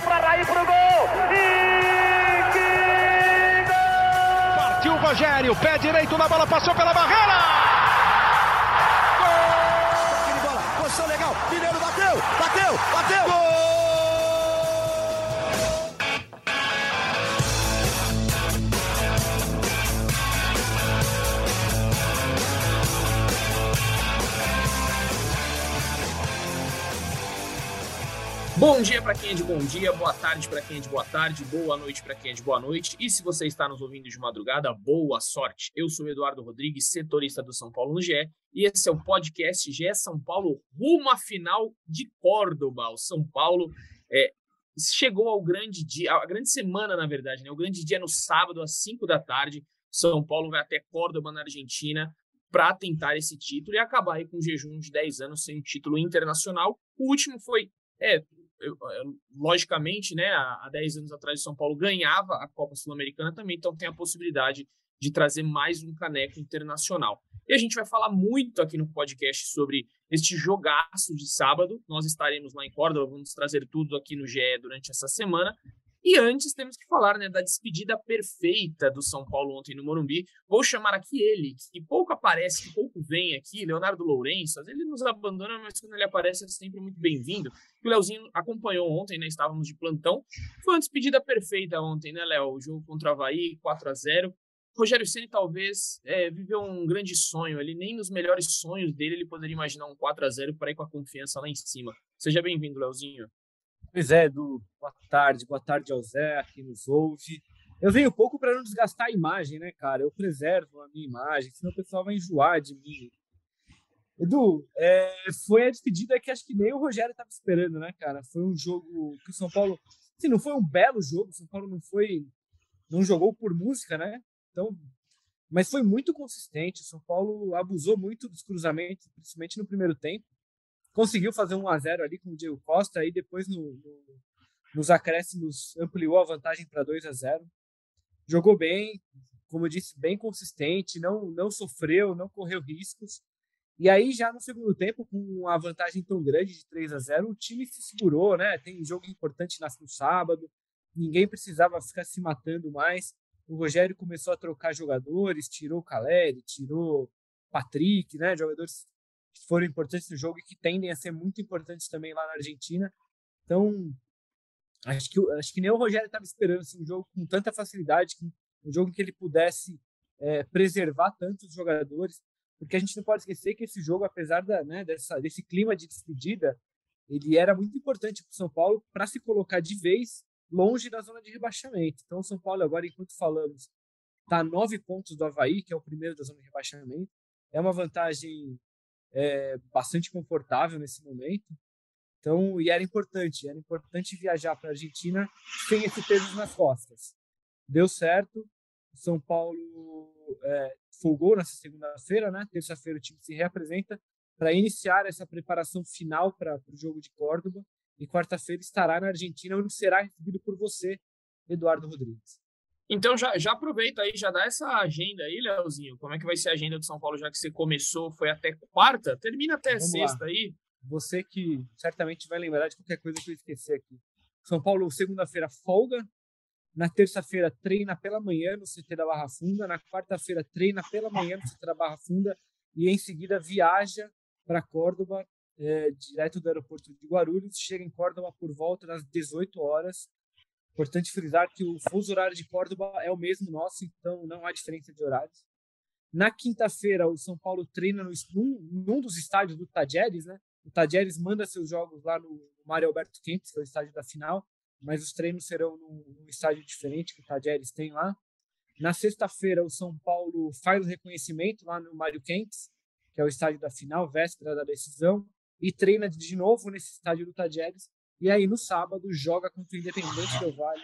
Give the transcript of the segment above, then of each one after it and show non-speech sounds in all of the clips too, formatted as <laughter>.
Partiu para Raí pro gol. E que gol! Partiu o Rogério, pé direito na bola, passou pela barreira. Gol! bola, posição legal. Mineiro bateu, bateu, bateu. Gol! Bom dia para quem é de bom dia, boa tarde para quem é de boa tarde, boa noite para quem é de boa noite. E se você está nos ouvindo de madrugada, boa sorte. Eu sou Eduardo Rodrigues, setorista do São Paulo no GE, e esse é o podcast GE São Paulo rumo à final de Córdoba. O São Paulo é, chegou ao grande dia, a grande semana, na verdade, né? O grande dia no sábado, às 5 da tarde. São Paulo vai até Córdoba, na Argentina, para tentar esse título e acabar com um jejum de 10 anos sem título internacional. O último foi é, logicamente, né, há 10 anos atrás, o São Paulo ganhava a Copa Sul-Americana também, então tem a possibilidade de trazer mais um caneco internacional. E a gente vai falar muito aqui no podcast sobre este jogaço de sábado. Nós estaremos lá em Córdoba, vamos trazer tudo aqui no GE durante essa semana. E antes temos que falar né, da despedida perfeita do São Paulo ontem no Morumbi. Vou chamar aqui ele, que pouco aparece, que pouco vem aqui, Leonardo Lourenço. Ele nos abandona, mas quando ele aparece é sempre muito bem-vindo. O Leozinho acompanhou ontem, né? Estávamos de plantão. Foi uma despedida perfeita ontem, né, Léo? O jogo contra o Havaí, 4 a 0 Rogério Ceni talvez é, viveu um grande sonho. Ele nem nos melhores sonhos dele ele poderia imaginar um 4 a 0 para ir com a confiança lá em cima. Seja bem-vindo, Leozinho. Pois é, Edu. Boa tarde. Boa tarde ao Zé, que nos ouve. Eu venho pouco para não desgastar a imagem, né, cara? Eu preservo a minha imagem, senão o pessoal vai enjoar de mim. Edu, é, foi a despedida que acho que nem o Rogério estava esperando, né, cara? Foi um jogo que o São Paulo. Assim, não foi um belo jogo, o São Paulo não foi. Não jogou por música, né? Então. Mas foi muito consistente. O São Paulo abusou muito dos cruzamentos, principalmente no primeiro tempo conseguiu fazer um a 0 ali com o Diego Costa, aí depois no, no, nos acréscimos ampliou a vantagem para 2 a 0 Jogou bem, como eu disse, bem consistente, não, não sofreu, não correu riscos. E aí, já no segundo tempo, com a vantagem tão grande de 3 a 0 o time se segurou, né? Tem jogo importante no sábado, ninguém precisava ficar se matando mais. O Rogério começou a trocar jogadores, tirou o Caleri, tirou Patrick, né? Jogadores que foram importantes no jogo e que tendem a ser muito importantes também lá na Argentina. Então, acho que, acho que nem o Rogério estava esperando assim, um jogo com tanta facilidade, um jogo que ele pudesse é, preservar tantos jogadores, porque a gente não pode esquecer que esse jogo, apesar da, né, dessa, desse clima de despedida, ele era muito importante para o São Paulo para se colocar de vez longe da zona de rebaixamento. Então, o São Paulo, agora, enquanto falamos, está a nove pontos do Havaí, que é o primeiro da zona de rebaixamento. É uma vantagem é, bastante confortável nesse momento. Então, e era importante, era importante viajar para a Argentina sem esse peso nas costas. Deu certo. São Paulo é, folgou nessa segunda-feira, né? Terça-feira o time se reapresenta para iniciar essa preparação final para o jogo de Córdoba. E quarta-feira estará na Argentina, onde será recebido por você, Eduardo Rodrigues. Então já, já aproveita aí, já dá essa agenda aí, Leozinho. Como é que vai ser a agenda do São Paulo, já que você começou, foi até quarta, termina até Vamos sexta lá. aí. Você que certamente vai lembrar de qualquer coisa que eu esquecer aqui. São Paulo, segunda-feira, folga. Na terça-feira, treina pela manhã no CT da Barra Funda. Na quarta-feira, treina pela manhã no CT da Barra Funda. E em seguida viaja para Córdoba, é, direto do aeroporto de Guarulhos. Chega em Córdoba por volta das 18 horas Importante frisar que o fuso horário de Córdoba é o mesmo nosso, então não há diferença de horários. Na quinta-feira, o São Paulo treina no, num, num dos estádios do Tajeres, né? O Tajeres manda seus jogos lá no, Mário Alberto Kempis, que é o estádio da final, mas os treinos serão num, num estádio diferente que o Tajeres tem lá. Na sexta-feira, o São Paulo faz o reconhecimento lá no Mário Kempis, que é o estádio da final, véspera da decisão, e treina de novo nesse estádio do Tajeres e aí, no sábado, joga contra o Independente Del Vale,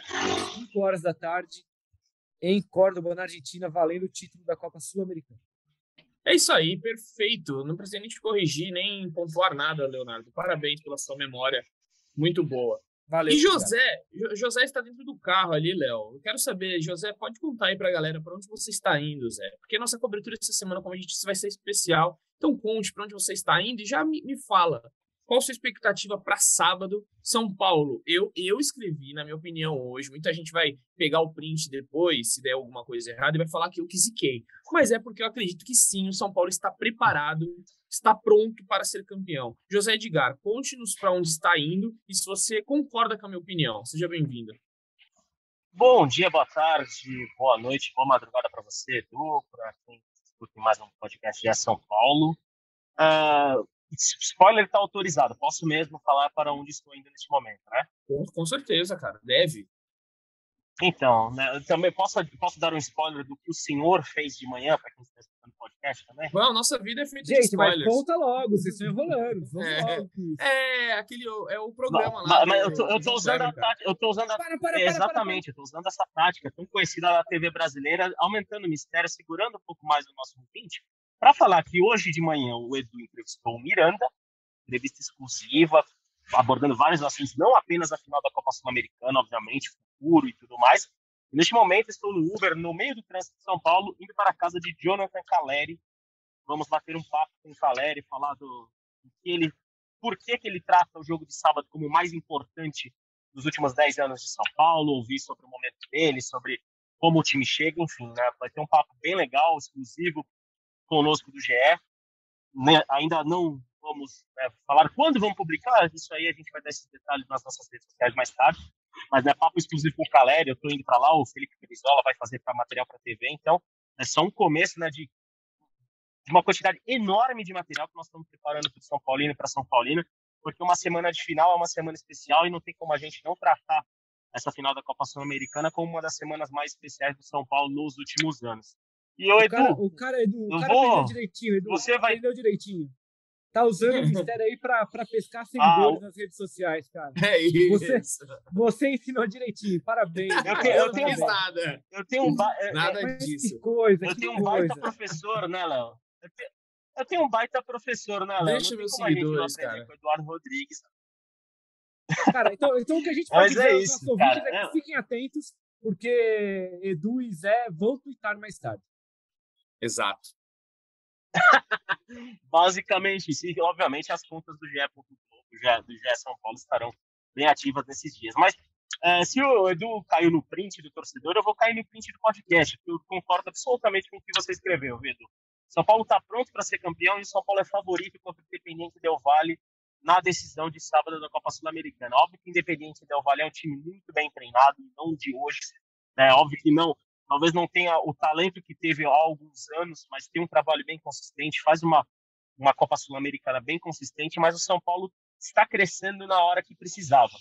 5 horas da tarde, em Córdoba, na Argentina, valendo o título da Copa Sul-Americana. É isso aí, perfeito. Não precisa nem te corrigir, nem pontuar nada, Leonardo. Parabéns pela sua memória. Muito boa. Valeu. E José, José está dentro do carro ali, Léo. Eu quero saber, José, pode contar aí para a galera para onde você está indo, Zé? Porque a nossa cobertura essa semana, como a gente disse, vai ser especial. Então conte para onde você está indo e já me, me fala Qual sua expectativa para sábado? São Paulo, eu, eu escrevi, na minha opinião, hoje. Muita gente vai pegar o print depois, se der alguma coisa errada, e vai falar que eu que ziquei. Mas é porque eu acredito que sim, o São Paulo está preparado, está pronto para ser campeão. José Edgar, conte-nos para onde está indo e se você concorda com a minha opinião. Seja bem-vindo. Bom dia, boa tarde, boa noite, boa madrugada para você, Edu, para quem escuta mais um podcast de São Paulo. Uh, spoiler está autorizado. Posso mesmo falar para onde estou indo neste momento, né? Com, com certeza, cara. Deve. Então, né, também posso, posso dar um spoiler do que o senhor fez de manhã, para quem está escutando o podcast também? Bom, nossa vida é feita Gente, de spoilers. mas conta logo, vocês estão enrolando. É. É, aquele é o programa Mas, lá. mas do- eu, tô, eu do tô usando a tática, eu tô usando a Para, para, para, Exatamente, eu tô usando essa tática tão conhecida da TV brasileira, aumentando o mistério, segurando um pouco mais o nosso ouvinte, para falar que hoje de manhã o Edu entrevistou o Miranda, entrevista exclusiva, abordando vários assuntos, não apenas a final da Copa Sul-Americana, obviamente, futuro e tudo mais. E neste momento estou no Uber, no meio do trânsito de São Paulo, indo para a casa de Jonathan Caleri. Vamos bater um papo com o Caleri, falar do, do que ele, por que, que ele trata o jogo de sábado como o mais importante dos últimos 10 anos de São Paulo, ouvir sobre o momento dele, sobre como o time chega, enfim, né? Vai ter um papo bem legal, exclusivo conosco do GE. Né, Ainda não vamos né, falar quando vamos publicar, isso aí a gente vai dar esses detalhes nas nossas redes sociais mais tarde. Mas é papo exclusivo com o Caleri, eu estou indo para lá, o Felipe Brizola vai fazer para material para TV, então é só um começo né, de, de uma quantidade enorme de material que nós estamos preparando para São Paulino e para São Paulina porque uma semana de final é uma semana especial e não tem como a gente não tratar essa final da Copa Sul-Americana como uma das semanas mais especiais do São Paulo nos últimos anos. E o O Edu, cara, o cara, Edu, o eu cara vou- aprendeu direitinho, Edu. você vai- Aprendeu direitinho. Tá usando <laughs> o mistério aí pra, pra pescar Ah, seguidores nas redes sociais, cara. É isso. Você- Você ensinou direitinho, parabéns. Eu tenho- eu não tenho- nada. eu tenho um, ba- é- Nada Mas disso. Que coisa, eu que tenho um coisa. baita professor, né, Léo? Eu tenho, eu tenho um baita professor, né, Léo? Deixa meus seguidores, cara. com o Eduardo Rodrigues. Cara, então, então o que a gente <laughs> Mas pode é dizer aos isso, nossos ouvintes é que é. fiquem atentos, porque Edu e Zé vão twittar mais tarde. Exato. <laughs> Basicamente. E, obviamente, as contas do GE. do GE, São Paulo estarão bem ativas nesses dias. Mas é, se o Edu caiu no print do torcedor, eu vou cair no print do podcast, eu concordo absolutamente com o que você escreveu, Edu. São Paulo está pronto para ser campeão e São Paulo é favorito contra o Independiente Del Valle na decisão de sábado da Copa Sul-Americana. Óbvio que o Independiente Del Valle é um time muito bem treinado, não de hoje. É óbvio que não, talvez não tenha o talento que teve há alguns anos, mas tem um trabalho bem consistente, faz uma, uma Copa Sul-Americana bem consistente, mas o São Paulo está crescendo na hora que precisava.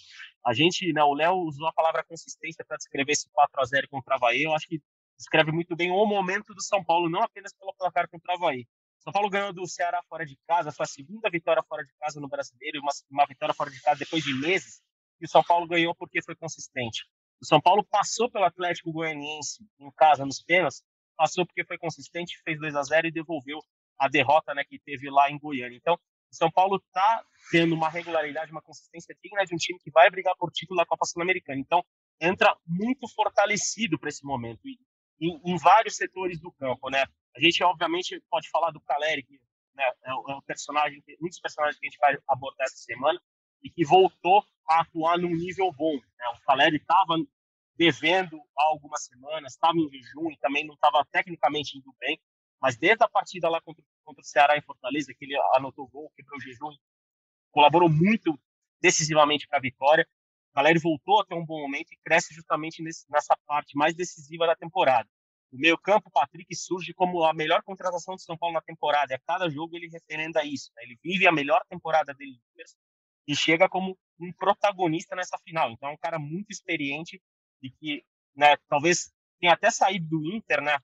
A gente, né, o Léo usou a palavra consistência para descrever esse 4 a 0 contra o Havaí, eu acho que descreve muito bem o momento do São Paulo, não apenas pelo placar contra o Havaí. São Paulo ganhou do Ceará fora de casa, foi a segunda vitória fora de casa no Brasileiro, uma, uma vitória fora de casa depois de meses, e o São Paulo ganhou porque foi consistente. O São Paulo passou pelo Atlético Goianiense em casa nos pênaltis, passou porque foi consistente, fez 2 a 0 e devolveu a derrota né, que teve lá em Goiânia. Então, o São Paulo está tendo uma regularidade, uma consistência digna de um time que vai brigar por título da Copa Sul-Americana. Então, entra muito fortalecido para esse momento, e, em, em vários setores do campo. Né? A gente, obviamente, pode falar do Caleri, que né, é, o, é personagem, um dos personagens que a gente vai abordar essa semana, e que voltou a atuar num nível bom. Né? O Caleri estava devendo há algumas semanas, estava em jejum e também não estava tecnicamente indo bem, mas desde a partida lá contra, contra o Ceará em Fortaleza, que ele anotou gol, quebrou o jejum, colaborou muito decisivamente para a vitória. O Caleri voltou a ter um bom momento e cresce justamente nesse, nessa parte mais decisiva da temporada. O meio-campo, Patrick, surge como a melhor contratação do São Paulo na temporada. E a cada jogo ele referenda isso. Né? Ele vive a melhor temporada dele e chega como um protagonista nessa final. Então é um cara muito experiente e que né, talvez tenha até saído do Inter, né,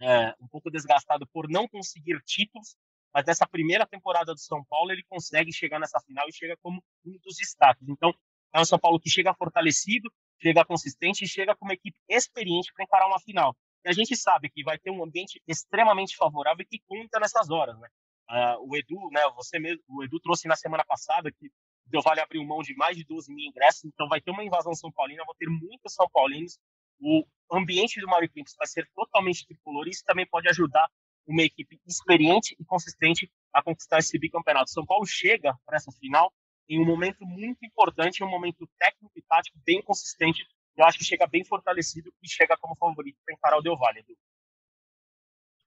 é, um pouco desgastado por não conseguir títulos, mas nessa primeira temporada do São Paulo ele consegue chegar nessa final e chega como um dos destaques. Então é um São Paulo que chega fortalecido, chega consistente e chega com uma equipe experiente para encarar uma final. E a gente sabe que vai ter um ambiente extremamente favorável e que conta nessas horas, né? Uh, o Edu, né, você mesmo, o Edu trouxe na semana passada que Del Valle abriu mão de mais de 12 mil ingressos, então vai ter uma invasão São Paulina, vão ter muitos São Paulinos. O ambiente do Mário Kempis vai ser totalmente tricolor, e isso também pode ajudar uma equipe experiente e consistente a conquistar esse bicampeonato. São Paulo chega para essa final em um momento muito importante, um momento técnico e tático bem consistente. Eu acho que chega bem fortalecido e chega como favorito para encarar o Del Valle.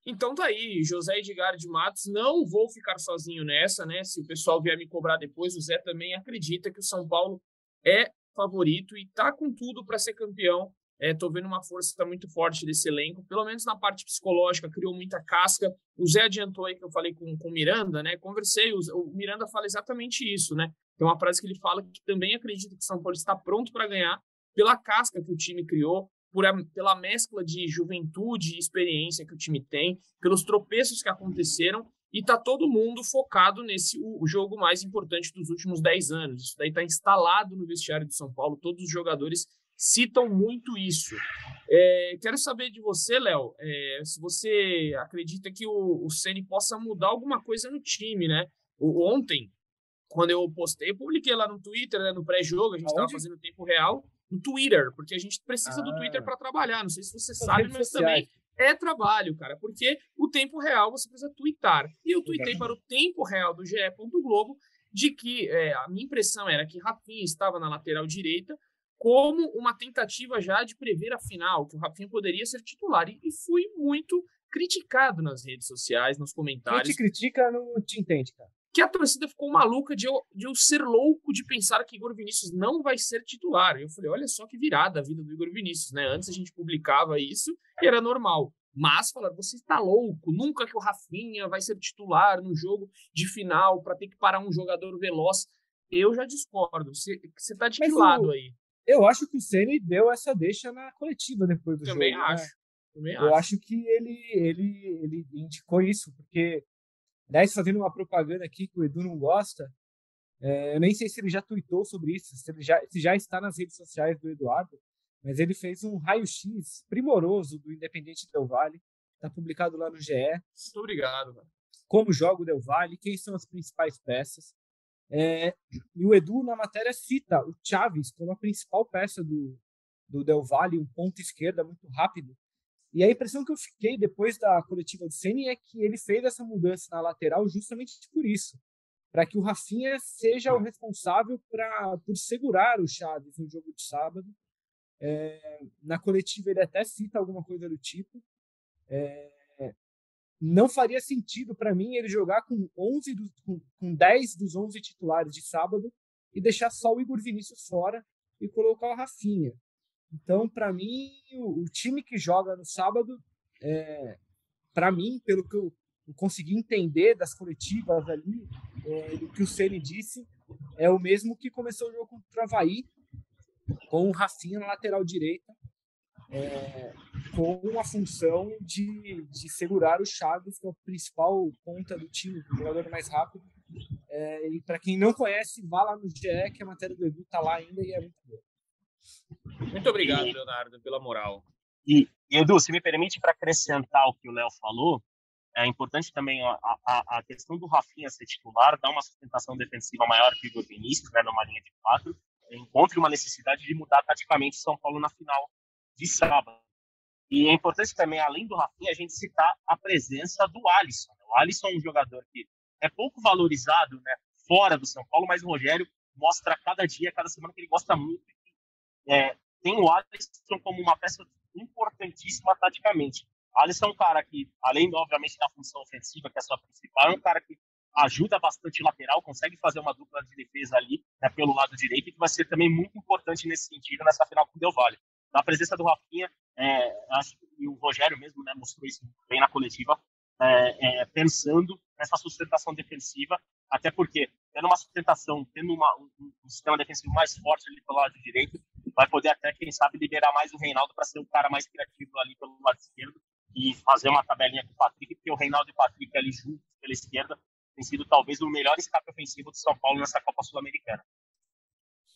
Então tá aí, José Edgar de Matos, não vou ficar sozinho nessa, né? Se o pessoal vier me cobrar depois, o Zé também acredita que o São Paulo é favorito e tá com tudo para ser campeão. É, tô vendo uma força muito forte desse elenco, pelo menos na parte psicológica, criou muita casca. O Zé adiantou aí que eu falei com o Miranda, né? Conversei, o, o Miranda fala exatamente isso, né? Tem uma frase que ele fala que também acredita que o São Paulo está pronto para ganhar pela casca que o time criou, por a, pela mescla de juventude e experiência que o time tem, pelos tropeços que aconteceram, e tá todo mundo focado nesse o, o jogo mais importante dos últimos 10 anos. Isso daí está instalado no vestiário de São Paulo, todos os jogadores citam muito isso. É, quero saber de você, Léo, é, se você acredita que o, o Ceni possa mudar alguma coisa no time, né? O, ontem, quando eu postei, eu publiquei lá no Twitter, né, no pré-jogo, a gente estava fazendo tempo real, no Twitter, porque a gente precisa ah. do Twitter para trabalhar. Não sei se você sabe, mas sociais. também é trabalho, cara, porque o tempo real você precisa twittar. E eu tuitei para o tempo real do GE. Globo de que é, a minha impressão era que Rafinha estava na lateral direita como uma tentativa já de prever a final, que o Rafinha poderia ser titular. E, e fui muito criticado nas redes sociais, nos comentários. Quem te critica não te entende, cara que a torcida ficou maluca de eu, de eu ser louco de pensar que Igor Vinícius não vai ser titular. Eu falei, olha só que virada a vida do Igor Vinícius, né? Antes a gente publicava isso e era normal. Mas falaram, você está louco, nunca que o Rafinha vai ser titular no jogo de final para ter que parar um jogador veloz. Eu já discordo. Você, você tá de Mas que lado eu, aí? Eu acho que o Ceni deu essa deixa na coletiva depois do Também jogo. Né? Acho. Né? Também eu acho. acho que ele, ele, ele indicou isso, porque Aliás, fazendo uma propaganda aqui que o Edu não gosta, é, eu nem sei se ele já tweetou sobre isso, se, ele já, se já está nas redes sociais do Eduardo, mas ele fez um raio-x primoroso do Independente Del Vale, está publicado lá no GE. Muito obrigado. Mano. Como joga o Del Valle, quem são as principais peças. É, e o Edu, na matéria, cita o Chaves como a principal peça do, do Del Valle, um ponto esquerda muito rápido, e a impressão que eu fiquei depois da coletiva do Ceni é que ele fez essa mudança na lateral justamente por isso, para que o Rafinha seja o responsável pra, por segurar o Chaves no jogo de sábado. É, na coletiva ele até cita alguma coisa do tipo. É, não faria sentido para mim ele jogar com 11 do, com, com 10 dos 11 titulares de sábado e deixar só o Igor Vinícius fora e colocar o Rafinha. Então, para mim, o, o, time que joga no sábado, é, para mim, pelo que eu, eu, consegui entender das coletivas ali, é, do que o Ceni disse, é o mesmo que começou o jogo contra o Havaí, com o Rafinha na lateral direita, é, com a função de, de segurar o Chaves, que é o principal ponta do time, o jogador mais rápido. É, e para quem não conhece, vá lá no GE, que a matéria do Edu está lá ainda e é muito boa. Muito obrigado, e, Leonardo, pela moral. E, Edu, se me permite para acrescentar o que o Léo falou, é importante também a, a, a, questão do Rafinha ser titular, dar uma sustentação defensiva maior que o Igor Vinícius, né, numa linha de quatro, encontre uma necessidade de mudar taticamente São Paulo na final de sábado. E é importante também, além do Rafinha, a gente citar a presença do Alisson. O Alisson é um jogador que é pouco valorizado né, fora do São Paulo, mas o Rogério mostra cada dia, cada semana que ele gosta muito é, tem o Alisson como uma peça importantíssima taticamente. O Alisson é um cara que, além, obviamente, da função ofensiva, que é a sua principal, é um cara que ajuda bastante lateral, consegue fazer uma dupla de defesa ali né, pelo lado direito, e que vai ser também muito importante nesse sentido nessa final com o Del Valle. A presença do Rafinha, é, acho que o Rogério mesmo né, mostrou isso bem na coletiva, é, é, pensando nessa sustentação defensiva, até porque tendo uma sustentação, tendo uma, um, um, sistema defensivo mais forte ali pelo lado direito, vai poder até, quem sabe, liberar mais o Reinaldo para ser o cara mais criativo ali pelo lado esquerdo e fazer uma tabelinha com o Patrick, porque o Reinaldo e o Patrick ali juntos pela esquerda tem sido talvez o melhor escape ofensivo do São Paulo nessa Copa Sul-Americana.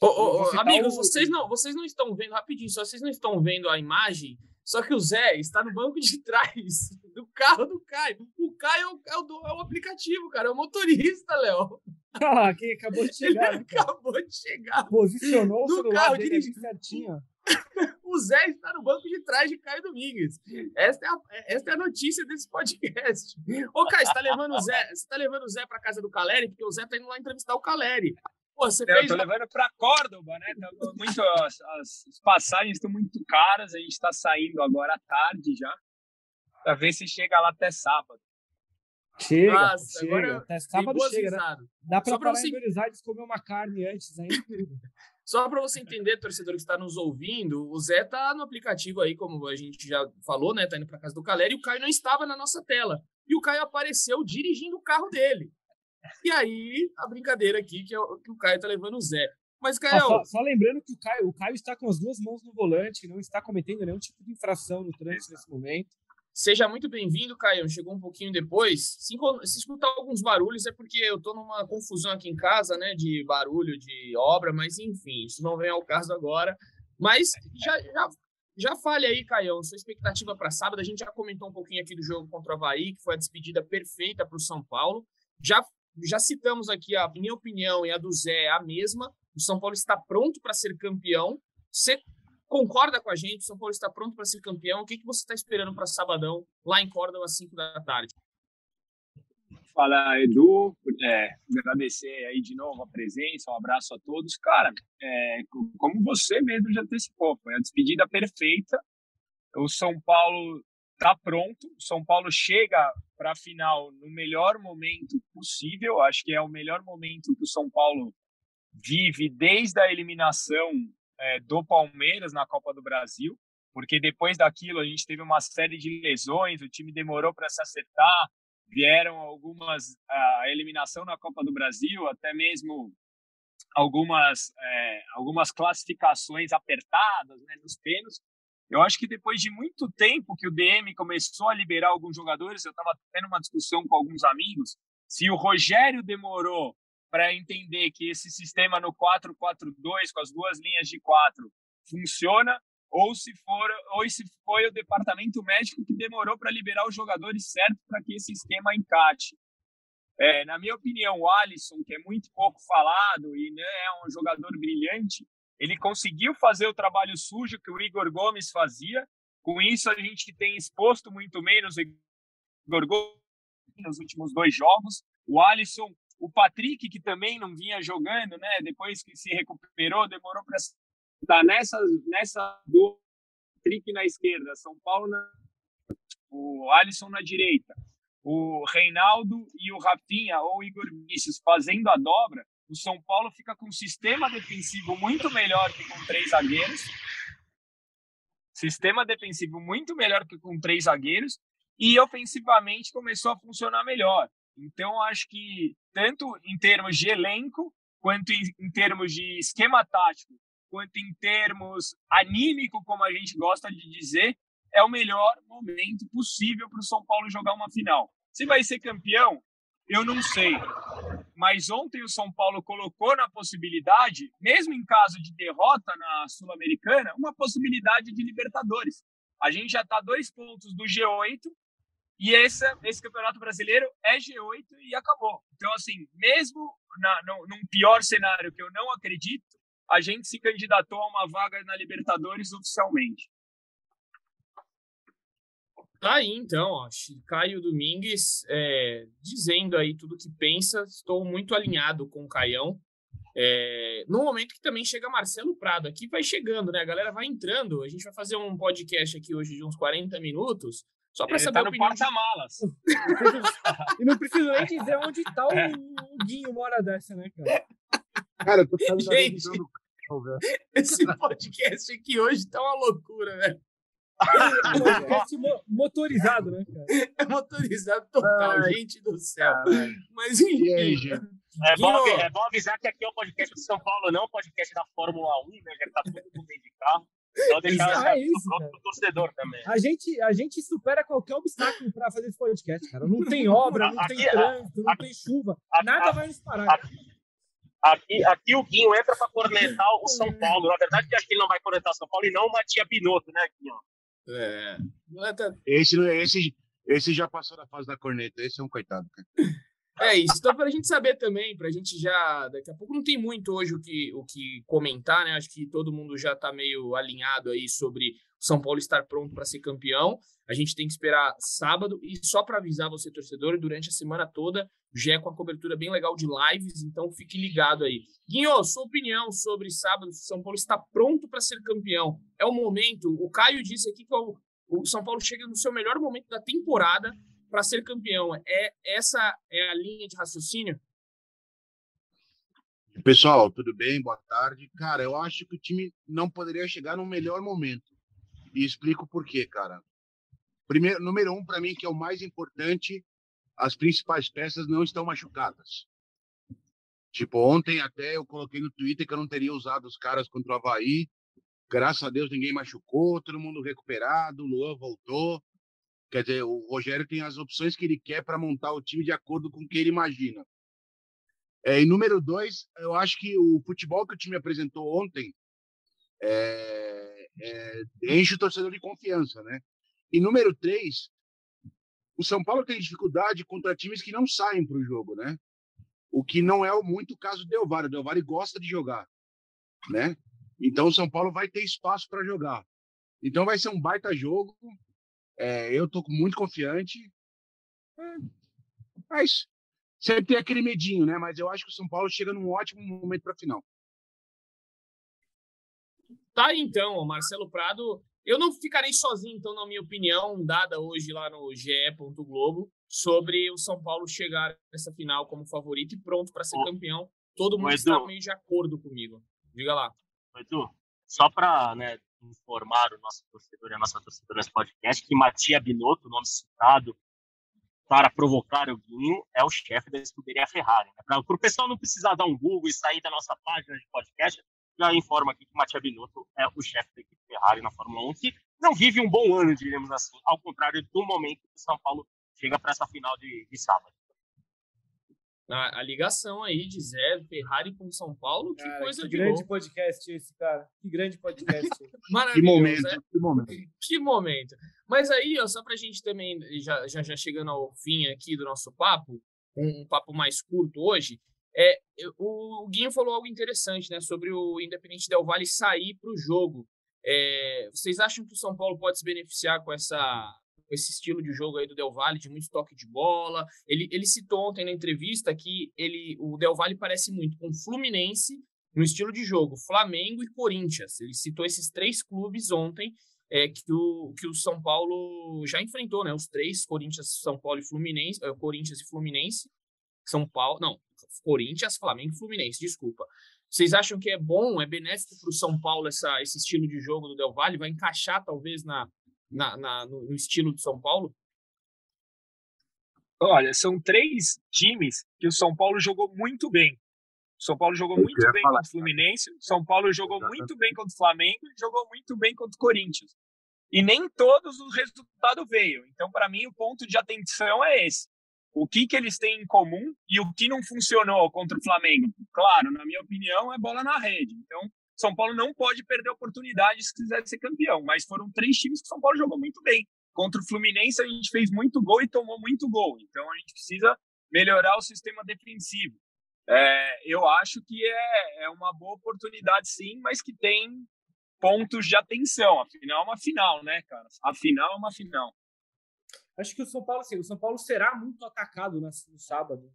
Oh, oh, oh, amigos, o... vocês não, vocês não estão vendo, rapidinho, só vocês não estão vendo a imagem, só que o Zé está no banco de <laughs> trás do carro do Caio. O Caio é o, é o, é o aplicativo, cara, é o motorista, Léo. Ah, quem acabou de chegar. Ele né, <laughs> acabou de chegar. Posicionou o celular carro, dele certinho. <laughs> O Zé está no banco de trás de Caio Domingues. Esta é a, esta é a notícia desse podcast. Ô, Caio, você tá levando o Zé, você tá levando o Zé para casa do Caleri, porque o Zé tá indo lá entrevistar o Caleri. Pô, você fez... Eu tô levando para Córdoba, né? Tá muito, as, as passagens estão muito caras, a gente está saindo agora à tarde já, para ver se chega lá até sábado. Chega, Nossa, chega. Agora, Até sábado chega, né? Dá pra parar você... Aires comer uma carne antes ainda. <laughs> Só para você entender, torcedor que está nos ouvindo, o Zé tá no aplicativo aí, como a gente já falou, né? Tá indo para casa do Caleri e o Caio não estava na nossa tela. E o Caio apareceu dirigindo o carro dele. E aí, a brincadeira aqui que, é o, que o Caio tá levando o Zé. Mas, Caio. Só, só, lembrando que o Caio, o Caio está com as duas mãos no volante, não está cometendo nenhum tipo de infração no trânsito nesse momento. Seja muito bem-vindo, Caio. Chegou um pouquinho depois. Se, se, escutar alguns barulhos, é porque eu estou numa confusão aqui em casa, né? De barulho, de obra, mas enfim, isso não vem ao caso agora. Mas já, já, já fale aí, Caio, sua expectativa para sábado. A gente já comentou um pouquinho aqui do jogo contra o Havaí, que foi a despedida perfeita para o São Paulo. Já, já citamos aqui a minha opinião e a do Zé, a mesma. O São Paulo está pronto para ser campeão. Você concorda com a gente, o São Paulo está pronto para ser campeão. O que, que você está esperando para sabadão, lá em Córdoba, às 5 da tarde? Fala, Edu, é, agradecer aí de novo a presença, um abraço a todos. Cara, é, como você mesmo já antecipou, foi a despedida perfeita. O São Paulo está pronto, o São Paulo chega para a final no melhor momento possível. Acho que é o melhor momento que o São Paulo vive desde a eliminação é, do Palmeiras na Copa do Brasil, porque depois daquilo a gente teve uma série de lesões, o time demorou para se acertar, vieram algumas a eliminação na Copa do Brasil, até mesmo algumas é, algumas classificações apertadas né, nos pênaltis. Eu acho que depois de muito tempo que o DM começou a liberar alguns jogadores, eu estava tendo uma discussão com alguns amigos, se o Rogério demorou para entender que esse sistema no 4-4-2, com as duas linhas de quatro, funciona, ou se, for, ou se foi o departamento médico que demorou para liberar os jogadores certos para que esse esquema encaixe. É, na minha opinião, o Alisson, que é muito pouco falado e não é um jogador brilhante, ele conseguiu fazer o trabalho sujo que o Igor Gomes fazia. Com isso, a gente tem exposto muito menos o Igor Gomes nos últimos dois jogos. O Alisson o Patrick, que também não vinha jogando, né? Depois que se recuperou, demorou para estar nessa, nessa do Patrick na esquerda, São Paulo na, o Alisson na direita, o Reinaldo e o Rafinha ou Igor Vinícius fazendo a dobra, o São Paulo fica com um sistema defensivo muito melhor que com três zagueiros. Sistema defensivo muito melhor que com três zagueiros e ofensivamente começou a funcionar melhor. Então, acho que tanto em termos de elenco, quanto em, em termos de esquema tático, quanto em termos anímico, como a gente gosta de dizer, é o melhor momento possível para o São Paulo jogar uma final. Se vai ser campeão, eu não sei. Mas ontem o São Paulo colocou na possibilidade, mesmo em caso de derrota na Sul-Americana, uma possibilidade de Libertadores. A gente já está dois pontos do G8 e esse, esse campeonato brasileiro é G8 e acabou. Então, assim, mesmo na, no, num pior cenário que eu não acredito, a gente se candidatou a uma vaga na Libertadores oficialmente. Tá aí, então, ó, Caio Domingues é, dizendo aí tudo que pensa. Estou muito alinhado com o Caião. É, no momento que também chega Marcelo Prado aqui, vai chegando, né? A galera vai entrando. A gente vai fazer um podcast aqui hoje de uns 40 minutos. Só para saber tá no porta-malas. <laughs> e não preciso nem dizer onde está o, é. o Guinho uma hora dessa, né, cara? Cara, eu tô Gente, esse podcast aqui hoje tá uma loucura, velho. podcast motorizado, né, cara? É motorizado total, Ai, gente do céu. Mas enfim. Aí, é bom, é bom avisar que aqui é o podcast de São Paulo, não o podcast da Fórmula 1, né? Já tá todo mundo dentro de carro. Só deixar é isso, pronto pro torcedor também. A gente, a gente supera qualquer obstáculo para fazer esse podcast, cara. Não tem obra, não <laughs> aqui, tem trânsito, não tem chuva. Aqui, nada vai nos parar. Aqui, aqui, o Guinho entra para cornetar o São Paulo. Na verdade, acho que ele não vai cornetar o São Paulo e não o Matia Binotto, né, Guinho? É. Esse, esse, esse já passou da fase da corneta. Esse é um coitado, cara. <laughs> É isso. Então, para a gente saber também, para a gente já. Daqui a pouco não tem muito hoje o que, o que comentar, né? Acho que todo mundo já está meio alinhado aí sobre o São Paulo estar pronto para ser campeão. A gente tem que esperar sábado. E só para avisar você, torcedor, durante a semana toda, já é com a cobertura bem legal de lives, então fique ligado aí. Guinho, sua opinião sobre sábado, se o São Paulo está pronto para ser campeão. É o momento. O Caio disse aqui que o, o São Paulo chega no seu melhor momento da temporada para ser campeão. É essa é a linha de raciocínio? Pessoal, tudo bem? Boa tarde. Cara, eu acho que o time não poderia chegar no melhor momento. E explico por quê, cara. Primeiro, número um, para mim, que é o mais importante, as principais peças não estão machucadas. Tipo, ontem até eu coloquei no Twitter que eu não teria usado os caras contra o Havaí. Graças a Deus ninguém machucou, todo mundo recuperado, o Luan voltou. Quer dizer, o Rogério tem as opções que ele quer para montar o time de acordo com o que ele imagina. É, e número dois, eu acho que o futebol que o time apresentou ontem é, é, enche o torcedor de confiança, né? E número três, o São Paulo tem dificuldade contra times que não saem para o jogo, né? O que não é muito o caso do Del Valle. O Del Valle gosta de jogar, né? Então o São Paulo vai ter espaço para jogar. Então vai ser um baita jogo. É, eu tô muito confiante. É, mas sempre tem aquele medinho, né? Mas eu acho que o São Paulo chega num ótimo momento para a final. Tá aí, então, Marcelo Prado. Eu não ficarei sozinho, então, na minha opinião, dada hoje lá no GE. Globo, sobre o São Paulo chegar nessa final como favorito e pronto para ser campeão. Todo mundo está meio de acordo comigo. Diga lá. Edu, só para né, informar o nosso torcedor e a nossa torcedora nesse podcast que Matia Binotto, nome citado para provocar o Guinho, é o chefe da escuderia Ferrari. Né? Para o pessoal não precisar dar um Google e sair da nossa página de podcast, já informa aqui que Matia Binotto é o chefe da equipe Ferrari na Fórmula 1, que não vive um bom ano, diremos assim, ao contrário do momento que o São Paulo chega para essa final de, de sábado a, a, ligação aí de Zé, Ferrari com São Paulo, que cara, coisa que de grande louco. podcast esse, cara. Que grande podcast. <laughs> Maravilhoso. Que momento, né? que momento. Que momento. Mas aí, ó, só pra gente também, já, já, já chegando ao fim aqui do nosso papo, um, um papo mais curto hoje, é, o, o Guinho falou algo interessante, né, sobre o Independente Del Valle sair para o jogo. É, vocês acham que o São Paulo pode se beneficiar com essa com esse estilo de jogo aí do Del Valle, de muito toque de bola. Ele, ele citou ontem na entrevista que ele, o Del Valle parece muito com Fluminense no estilo de jogo, Flamengo e Corinthians. Ele citou esses três clubes ontem é, que, o, que o São Paulo já enfrentou, né? Os três, Corinthians, São Paulo e Fluminense, é, Corinthians e Fluminense. São Paulo, não, Corinthians, Flamengo e Fluminense, desculpa. Vocês acham que é bom, é benéfico para o São Paulo essa, esse estilo de jogo do Del Valle? Vai encaixar, talvez, na, na, na, no estilo de São Paulo? Olha, são três times que o São Paulo jogou muito bem. O São Paulo jogou muito bem contra o Fluminense, o São Paulo jogou muito bem contra o Flamengo e jogou muito bem contra o Corinthians. E nem todos o resultado veio. Então, para mim, o ponto de atenção é esse. O que, que eles têm em comum e o que não funcionou contra o Flamengo? Claro, na minha opinião, é bola na rede. Então, são Paulo não pode perder a oportunidade se quiser ser campeão, mas foram três times que o São Paulo jogou muito bem. Contra o Fluminense a gente fez muito gol e tomou muito gol, então a gente precisa melhorar o sistema defensivo. É, eu acho que é, é uma boa oportunidade sim, mas que tem pontos de atenção. Afinal, é uma final, né, cara? Afinal, é uma final. Acho que o São Paulo, assim, o São Paulo será muito atacado no sábado.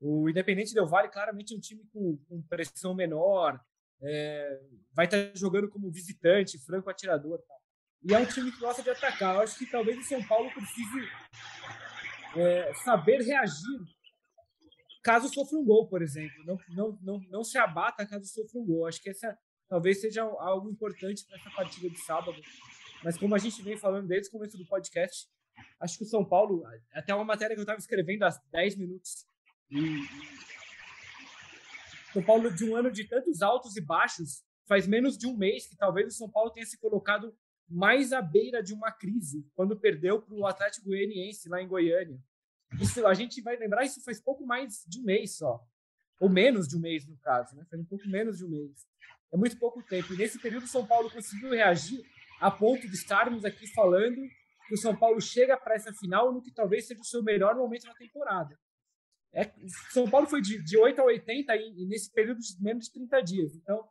O Independente Del Vale claramente é um time com, com pressão menor, é, vai estar jogando como visitante, franco atirador. Tá? E é um time que gosta de atacar. Eu acho que talvez o São Paulo precise é, saber reagir caso sofra um gol, por exemplo. Não, não, não, não se abata caso sofra um gol. Acho que essa talvez seja algo importante para essa partida de sábado. Mas como a gente vem falando desde o começo do podcast, acho que o São Paulo, até uma matéria que eu estava escrevendo há 10 minutos, e, são Paulo, de um ano de tantos altos e baixos, faz menos de um mês que talvez o São Paulo tenha se colocado mais à beira de uma crise, quando perdeu para o Atlético Goianiense lá em Goiânia. Isso, a gente vai lembrar, isso faz pouco mais de um mês só. Ou menos de um mês, no caso, né? Faz um pouco menos de um mês. É muito pouco tempo. E nesse período, o São Paulo conseguiu reagir a ponto de estarmos aqui falando que o São Paulo chega para essa final no que talvez seja o seu melhor momento na temporada. É, São Paulo foi de, de 8 a 80 e, e nesse período de menos de 30 dias. Então,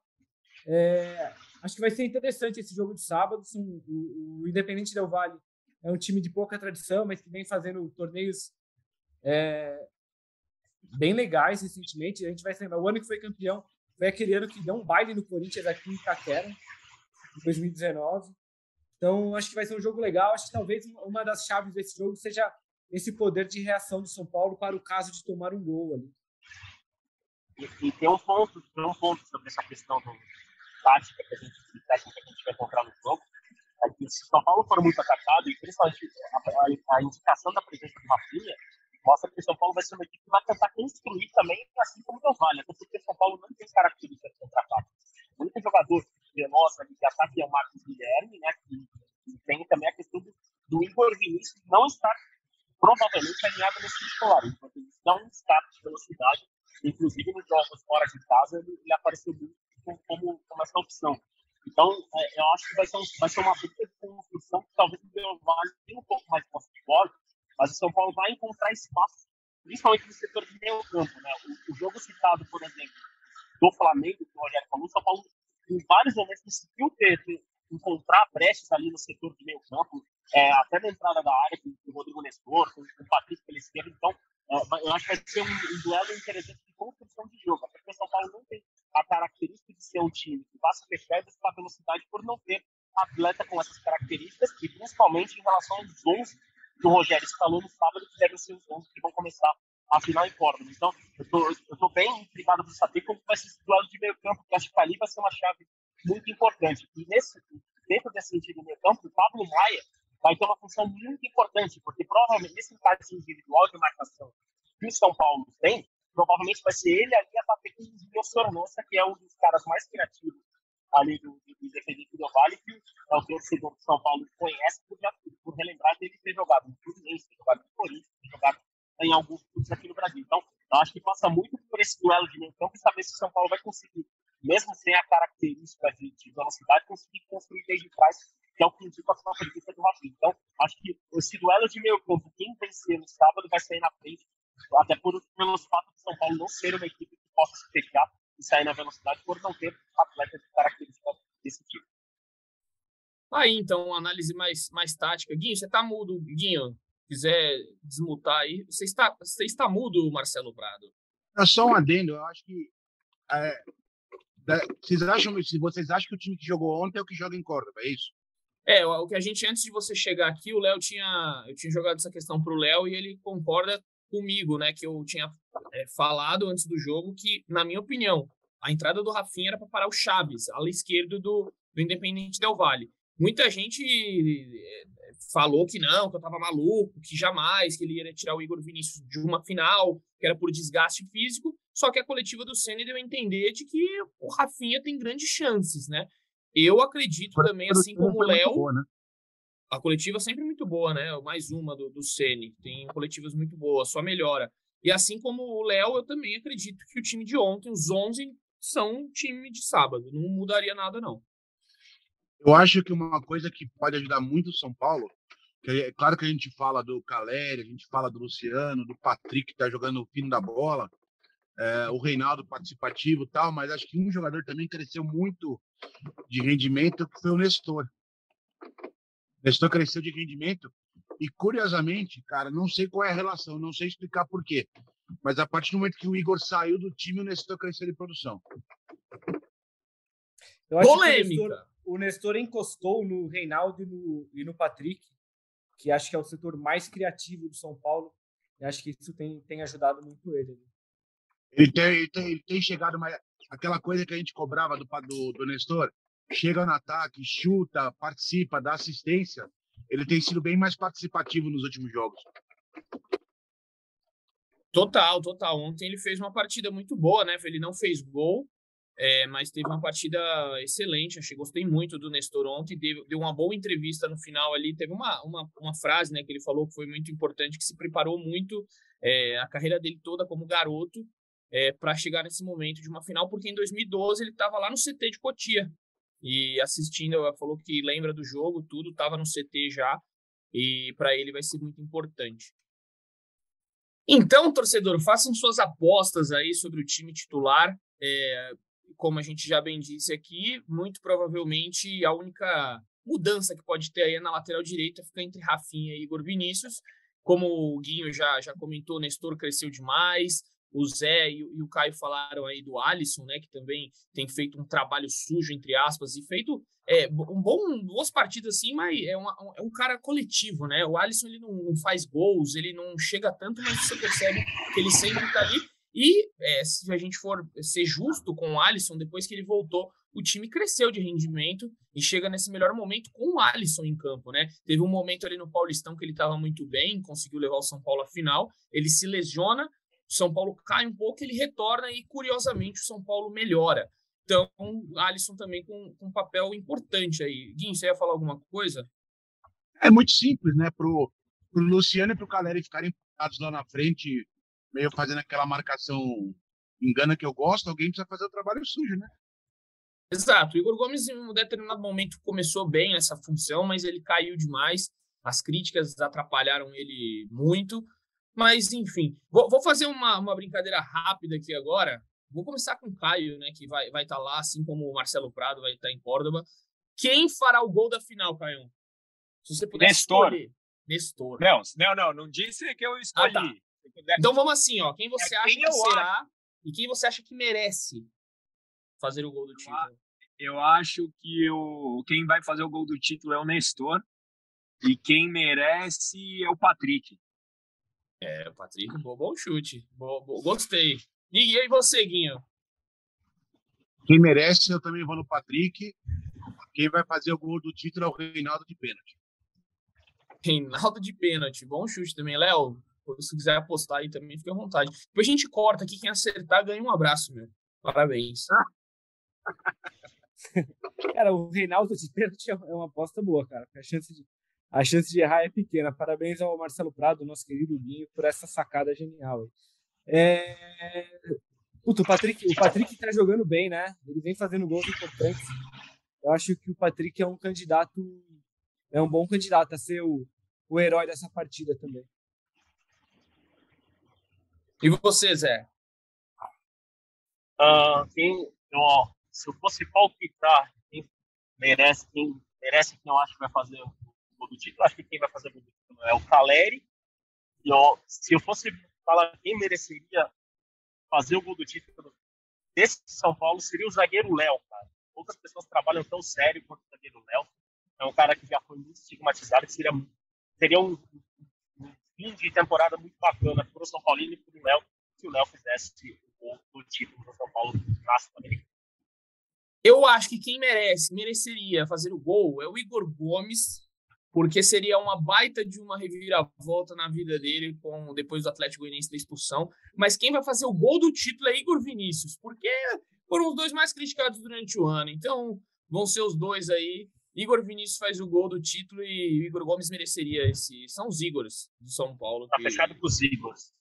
é, acho que vai ser interessante esse jogo de sábado. O, o Independente Del Vale é um time de pouca tradição, mas que vem fazendo torneios é, bem legais recentemente. A gente vai lembrar, o ano que foi campeão foi aquele ano que deu um baile no Corinthians aqui em Itaquera, em 2019. Então, acho que vai ser um jogo legal. Acho que talvez uma das chaves desse jogo seja esse poder de reação do São Paulo para o caso de tomar um gol ali. E, e tem um ponto, tem um ponto sobre essa questão do tática que a gente, que a gente vai encontrar no jogo. É que se o São Paulo for muito atacado, e principalmente a, a, a indicação da presença do Rafinha, mostra que o São Paulo vai ser uma equipe que vai tentar construir também, assim como o Vale, até porque o São Paulo não tem características de contra-ataque. O único jogador que mostra que ataque é o Marcos Guilherme, né, que, que tem também a questão do, do Igor Vinícius não estar provavelmente alinhado nesse titular, enquanto ele não está de velocidade, inclusive nos jogos fora de casa, ele, ele apareceu muito como, como essa opção. Então, é, eu acho que vai ser, um, vai ser uma briga de construção que talvez o Del tenha um pouco mais de posse de bola, mas o São Paulo vai encontrar espaço, principalmente no setor de meio campo. Né? O, o, jogo citado, por exemplo, do Flamengo, que o Rogério falou, o São Paulo em vários momentos conseguiu ter, ter, encontrar brechas ali no setor de meio campo, é, até na entrada da área, com, o Rodrigo Nestor, com, o Patrício pela esquerda. Então, é, eu acho que vai ser um, um, duelo interessante de construção de jogo, porque o São Paulo não tem a característica de ser um time que se fechar buscar velocidade por não ter atleta com essas características e principalmente em relação aos 11 que o Rogério escalou no sábado, que devem ser os 11 que vão começar a final em Córdoba. Então, eu tô, tô bem intrigado para saber como vai ser esse duelo de meio campo, que acho que ali vai ser uma chave muito importante. E nesse, dentro desse sentido de meio campo, o Pablo Maia vai ter uma função muito importante, porque provavelmente nesse empate individual de marcação que o São Paulo tem, provavelmente vai ser ele ali a bater com o Júlio Sornosa, que é um dos caras mais criativos ali do, do Independente do Vale, que é o torcedor do São Paulo conhece por, por relembrar dele ter jogado no Fluminense, ter jogado no Corinthians, ter jogado em alguns clubes aqui no Brasil. Então, acho que passa muito por esse duelo de meio campo e saber se o São Paulo vai conseguir, mesmo sem a característica de, de velocidade, conseguir construir desde trás, que é o que indica a sua preguiça do Rafinha. Então, acho que esse duelo de meio campo, quem vencer no sábado vai sair na frente, até por, pelos fatos de São Paulo não ser uma equipe que possa se fechar e sair na velocidade por não ter atletas de características desse tipo. Aí, então, uma análise mais, mais tática. Guinho, você tá mudo, Guinho. Quiser desmutar aí. Você está, você está mudo, Marcelo Prado. É só um adendo. Eu acho que. É, vocês, acham, vocês acham que o time que jogou ontem é o que joga em Córdoba, é isso? É, o que a gente, antes de você chegar aqui, o Léo tinha. Eu tinha jogado essa questão pro Léo e ele concorda comigo, né? Que eu tinha é, falado antes do jogo que, na minha opinião, a entrada do Rafinha era para parar o Chaves, ala esquerdo do, do Independente Del Vale. Muita gente é, falou que não, que eu tava maluco, que jamais, que ele ia tirar o Igor Vinícius de uma final, que era por desgaste físico. Só que a coletiva do Senna deu a entender de que o Rafinha tem grandes chances, né? Eu acredito também, assim como o Léo. Né? A coletiva sempre muito boa, né? Mais uma do, do Ceni. Tem coletivas muito boas, só melhora. E assim como o Léo, eu também acredito que o time de ontem, os 11, são um time de sábado. Não mudaria nada, não. Eu acho que uma coisa que pode ajudar muito o São Paulo, que é claro que a gente fala do Caleri, a gente fala do Luciano, do Patrick, que está jogando o fino da bola, é, o Reinaldo participativo e tal, mas acho que um jogador também cresceu muito de rendimento, que foi o Nestor. Nestor cresceu de rendimento e, curiosamente, cara, não sei qual é a relação, não sei explicar por quê, mas a partir do momento que o Igor saiu do time, o Nestor cresceu de produção. Polêmica! O Nestor, o Nestor, encostou no Reinaldo e no, e no Patrick, que acho que é o setor mais criativo do São Paulo, e acho que isso tem, tem ajudado muito ele. Ele tem, ele tem, ele tem chegado mais. Aquela coisa que a gente cobrava do, do, do Nestor, chega no ataque, chuta, participa, dá assistência. Ele tem sido bem mais participativo nos últimos jogos. Total, total. Ontem ele fez uma partida muito boa, né? Ele não fez gol, é, mas teve uma partida excelente. Achei, gostei muito do Nestor ontem. Deu, deu uma boa entrevista no final ali. Teve uma, uma, uma frase né, que ele falou que foi muito importante, que se preparou muito é, a carreira dele toda como garoto é, para chegar nesse momento de uma final, porque em 2012 ele estava lá no CT de Cotia e assistindo, falou que lembra do jogo, tudo, estava no CT já, e para ele vai ser muito importante. Então, torcedor, façam suas apostas aí sobre o time titular. É, como a gente já bem disse aqui, muito provavelmente a única mudança que pode ter aí na lateral direita fica entre Rafinha e Igor Vinícius. Como o Guinho já, já comentou, Nestor cresceu demais, o Zé e, e, o Caio falaram aí do Alisson, né, que também tem feito um trabalho sujo, entre aspas, e feito é, um bom, boas partidas assim, mas é, uma, é um cara coletivo, né? O Alisson ele não, não, faz gols, ele não chega tanto, mas você percebe que ele sempre tá ali. E é, se a gente for ser justo com o Alisson, depois que ele voltou, o time cresceu de rendimento e chega nesse melhor momento com o Alisson em campo, né? Teve um momento ali no Paulistão que ele estava muito bem, conseguiu levar o São Paulo à final, ele se lesiona, o São Paulo cai um pouco, ele retorna e, curiosamente, o São Paulo melhora. Então, Alisson também com, com um papel importante aí. Guinho, você ia falar alguma coisa? É muito simples, né? Pro, pro Luciano e pro Caleri ficarem parados lá na frente, meio fazendo aquela marcação engana que eu gosto, alguém precisa fazer o trabalho sujo, né? Exato. O Igor Gomes, em um determinado momento, começou bem nessa função, mas ele caiu demais. As críticas atrapalharam ele muito. Mas, enfim, vou, vou fazer uma, uma brincadeira rápida aqui agora. Vou começar com o Caio, né, que vai estar vai tá lá, assim como o Marcelo Prado vai estar tá em Córdoba. Quem fará o gol da final, Caio? Se você puder Nestor. escolher. Nestor. Não, não, não, não disse que eu escolhi. Ah, tá. Então vamos assim, ó. Quem você é acha quem que será acho. e quem você acha que merece fazer o gol do título? Eu acho que o, quem vai fazer o gol do título é o Nestor e quem merece é o Patrick. É, o Patrick, bom, bom chute. Bom, bom, gostei. E, aí você, Guinho? Quem merece, eu também vou no Patrick. Quem vai fazer o gol do título é o Reinaldo de pênalti. Reinaldo de pênalti. Bom chute também. Léo, se quiser apostar aí também, fique à vontade. Depois a gente corta aqui. Quem acertar ganha um abraço, meu. Parabéns. <laughs> cara, o Reinaldo de pênalti é uma aposta boa, cara. A chance de, a chance de errar é pequena. Parabéns ao Marcelo Prado, nosso querido Guinho, por essa sacada genial. É... Puta, o Patrick, o Patrick tá jogando bem, né? Ele vem fazendo gols importantes. Eu acho que o Patrick é um candidato, é um bom candidato a ser o, o herói dessa partida também. E você, Zé? Uh, quem, ó, se eu fosse palpitar quem merece, quem merece, quem eu acho que vai fazer do título. Acho que quem vai fazer o título é o Caleri. E ó, se eu fosse falar quem mereceria fazer o gol do título desse São Paulo, seria o zagueiro Léo, cara. Poucas pessoas trabalham tão sério quanto o zagueiro Léo. É um cara que já foi muito estigmatizado, que seria, seria um, um fim de temporada muito bacana para o São Paulo e para o Léo, se o Léo fizesse o gol do título do São Paulo na Sul-Americana. Eu acho que quem merece, mereceria fazer o gol é o Igor Gomes, porque seria uma baita de uma reviravolta na vida dele com depois do Atlético Goianiense da expulsão. Mas quem vai fazer o gol do título é Igor Vinícius, porque foram os dois mais criticados durante o ano. Então, vão ser os dois aí. Igor Vinícius faz o gol do título e Igor Gomes mereceria esse. São os Igors do São Paulo. Tá que... fechado com os Igors.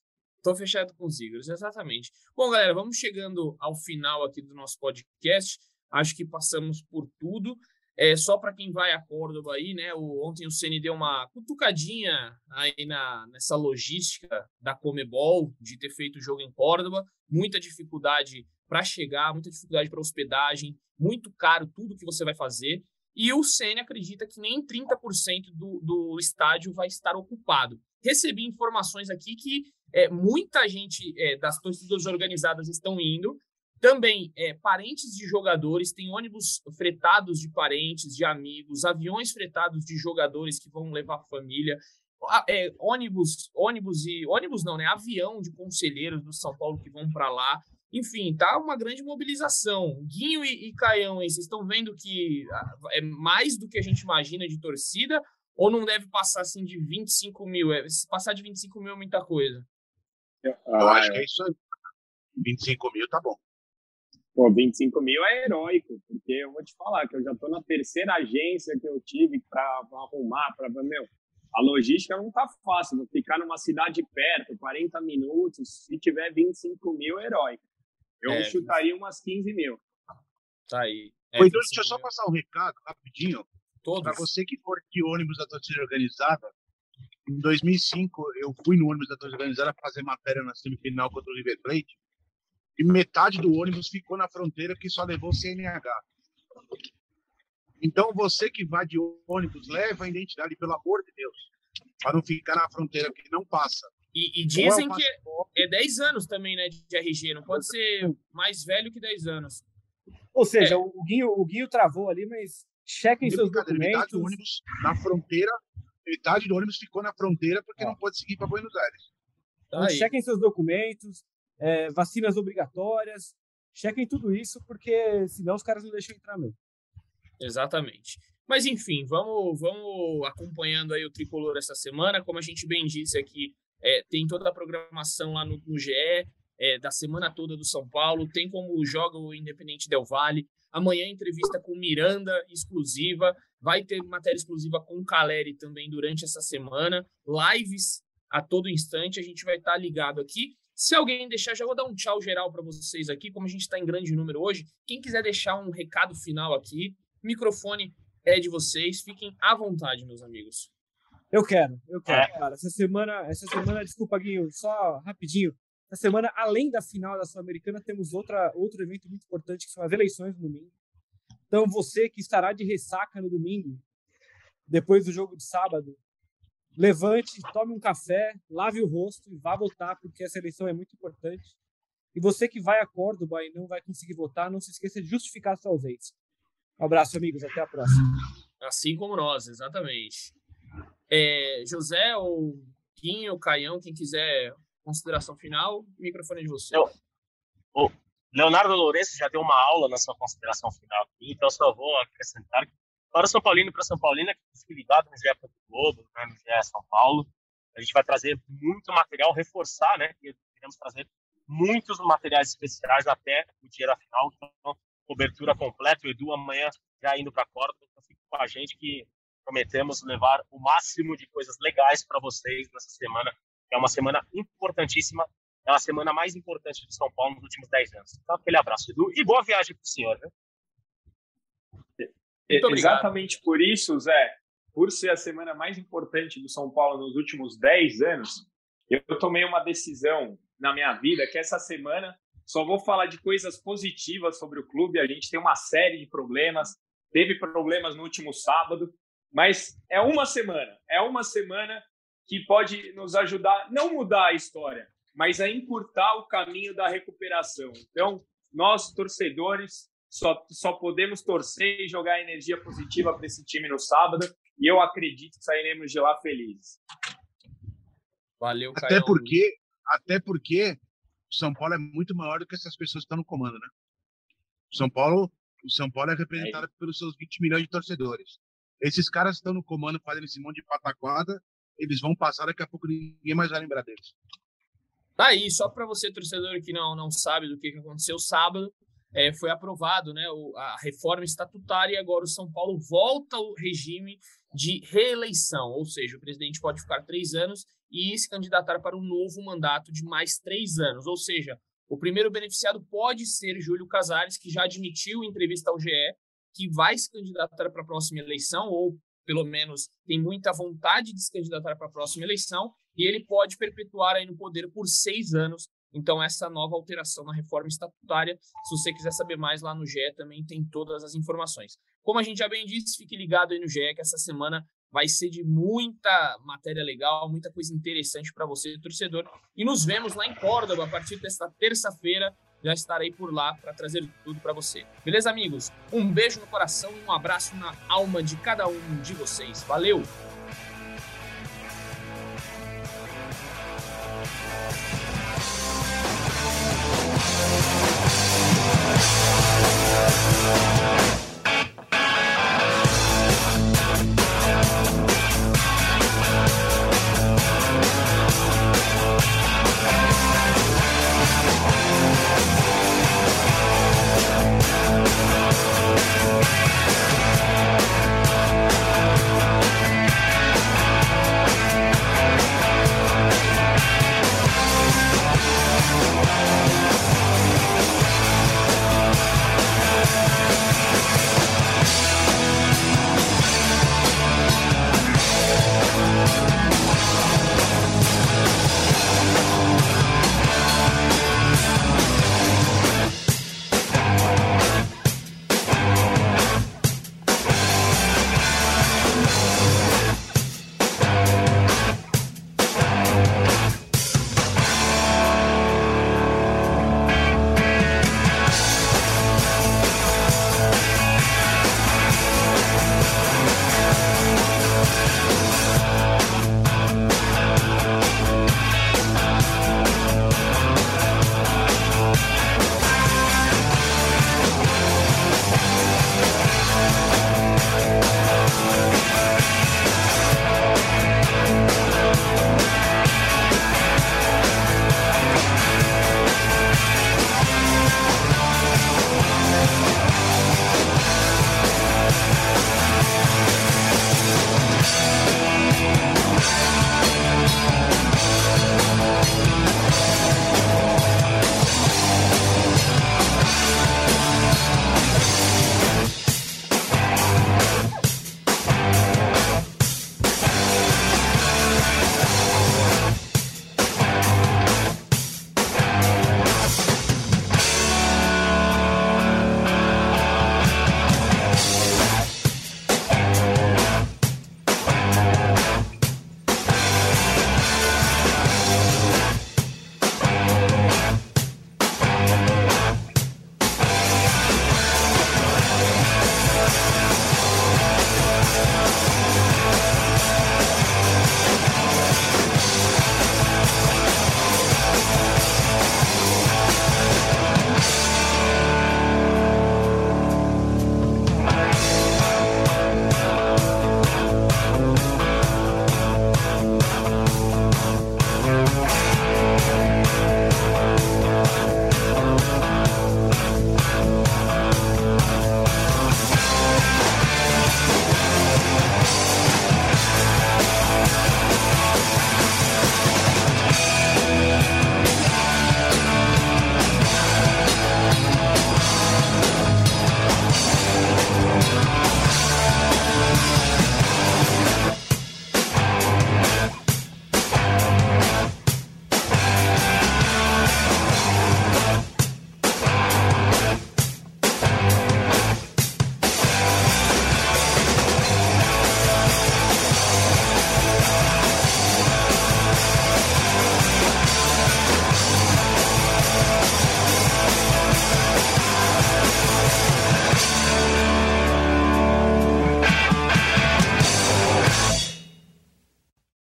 Tô fechado com os Igors, exatamente. Bom, galera, vamos chegando ao final aqui do nosso podcast. Acho que passamos por tudo. É, só para quem vai a Córdoba aí, né? O, ontem o Ceni deu uma cutucadinha aí na, nessa logística da Comebol de ter feito o jogo em Córdoba, muita dificuldade para chegar, muita dificuldade para hospedagem, muito caro tudo que você vai fazer. E o Ceni acredita que nem 30% do, do estádio vai estar ocupado. Recebi informações aqui que é, muita gente é, das torcidas organizadas estão indo, também, é, parentes de jogadores, tem ônibus fretados de parentes, de amigos, aviões fretados de jogadores que vão levar família, é, ônibus, ônibus e ônibus não, né? Avião de conselheiros do São Paulo que vão para lá. Enfim, tá uma grande mobilização. Guinho e, e Caião, vocês estão vendo que ah, é mais do que a gente imagina de torcida ou não deve passar assim de 25 mil? É, se passar de 25 mil é muita coisa. Eu acho que é isso aí. 25 mil tá bom. Pô, 25 mil é heróico, porque eu vou te falar que eu já estou na terceira agência que eu tive para arrumar, para meu, a logística não tá fácil, vou ficar numa cidade perto, 40 minutos, se tiver 25 mil, é heróico. Eu é, chutaria umas 15 mil. Tá aí. É, Oi, então, deixa eu só passar um recado rapidinho. Para você que for de ônibus da torcida organizada, Em 2005, eu fui no ônibus da torcida organizada fazer matéria na semifinal contra o River Plate e metade do ônibus ficou na fronteira que só levou CNH. Então, você que vai de ônibus, leva a identidade, pelo amor de Deus, para não ficar na fronteira que não passa. E, e dizem que é 10 anos também, né, de RG, não pode ser mais velho que 10 anos. Ou seja, é. o, Guinho, o Guinho travou ali, mas chequem seus documentos. Metade do ônibus na fronteira, metade do ônibus ficou na fronteira porque não pode seguir para Buenos Aires. Então, chequem seus documentos, é, vacinas obrigatórias, chequem tudo isso, porque senão os caras não deixam entrar mesmo. Exatamente. Mas enfim, vamos, vamos acompanhando aí o tricolor essa semana. Como a gente bem disse aqui, é, tem toda a programação lá no, no GE, é, da semana toda do São Paulo, tem como joga o Independente Del Vale. Amanhã entrevista com Miranda exclusiva, vai ter matéria exclusiva com o Caleri também durante essa semana, lives a todo instante, a gente vai estar ligado aqui. Se alguém deixar, já vou dar um tchau geral para vocês aqui, como a gente está em grande número hoje. Quem quiser deixar um recado final aqui, microfone é de vocês, fiquem à vontade, meus amigos. Eu quero, eu quero, é. cara. Essa semana, essa semana, desculpa, Guinho, só rapidinho. Essa semana, além da final da Sul-Americana, temos outra, outro evento muito importante, que são as eleições no domingo. Então, você que estará de ressaca no domingo, depois do jogo de sábado, levante, tome um café, lave o rosto e vá votar, porque essa eleição é muito importante. E você que vai a Córdoba e não vai conseguir votar, não se esqueça de justificar sua ausência. Um abraço, amigos. Até a próxima. Assim como nós, exatamente. É, José ou Quinho, Caião, quem quiser consideração final, microfone é de você. Eu, o Leonardo Lourenço já deu uma aula na sua consideração final aqui, então só vou acrescentar que para São Paulino e para São Paulina, que fique ligado no GE. Globo, né, no GE São Paulo. A gente vai trazer muito material, reforçar, né? Queremos trazer muitos materiais especiais até o dia da final. Então, cobertura completa. O Edu amanhã já indo para a corda. Então, fique com a gente que prometemos levar o máximo de coisas legais para vocês nessa semana, é uma semana importantíssima, é a semana mais importante de São Paulo nos últimos 10 anos. Então, aquele abraço, Edu, e boa viagem para o senhor. Né? Exatamente por isso, Zé, por ser a semana mais importante do São Paulo nos últimos 10 anos, eu tomei uma decisão na minha vida que essa semana só vou falar de coisas positivas sobre o clube. A gente tem uma série de problemas, teve problemas no último sábado, mas é uma semana, é uma semana que pode nos ajudar, não mudar a história, mas a encurtar o caminho da recuperação. Então, nós, torcedores, só, só podemos torcer e jogar energia positiva para esse time no sábado, e eu acredito que sairemos de lá felizes. Valeu, Caio. Até porque, até porque o São Paulo é muito maior do que essas pessoas que estão no comando, né? O São Paulo, o São Paulo é representado é. pelos seus 20 milhões de torcedores. Esses caras estão no comando fazendo esse monte de pataquada, eles vão passar, daqui a pouco ninguém mais vai lembrar deles. Tá aí, só para você, torcedor, que não, não sabe do que, que aconteceu sábado, é, foi aprovado né, a reforma estatutária e agora o São Paulo volta ao regime de reeleição, ou seja, o presidente pode ficar três anos e se candidatar para um novo mandato de mais três anos, ou seja, o primeiro beneficiado pode ser Júlio Casares, que já admitiu em entrevista ao GE que vai se candidatar para a próxima eleição, ou pelo menos tem muita vontade de se candidatar para a próxima eleição, e ele pode perpetuar aí no poder por seis anos. Então, essa nova alteração na reforma estatutária, se você quiser saber mais lá no GE, também tem todas as informações. Como a gente já bem disse, fique ligado aí no GE, que essa semana vai ser de muita matéria legal, muita coisa interessante para você, torcedor. E nos vemos lá em Córdoba a partir desta terça-feira já estarei por lá para trazer tudo para você. Beleza, amigos? Um beijo no coração e um abraço na alma de cada um de vocês. Valeu!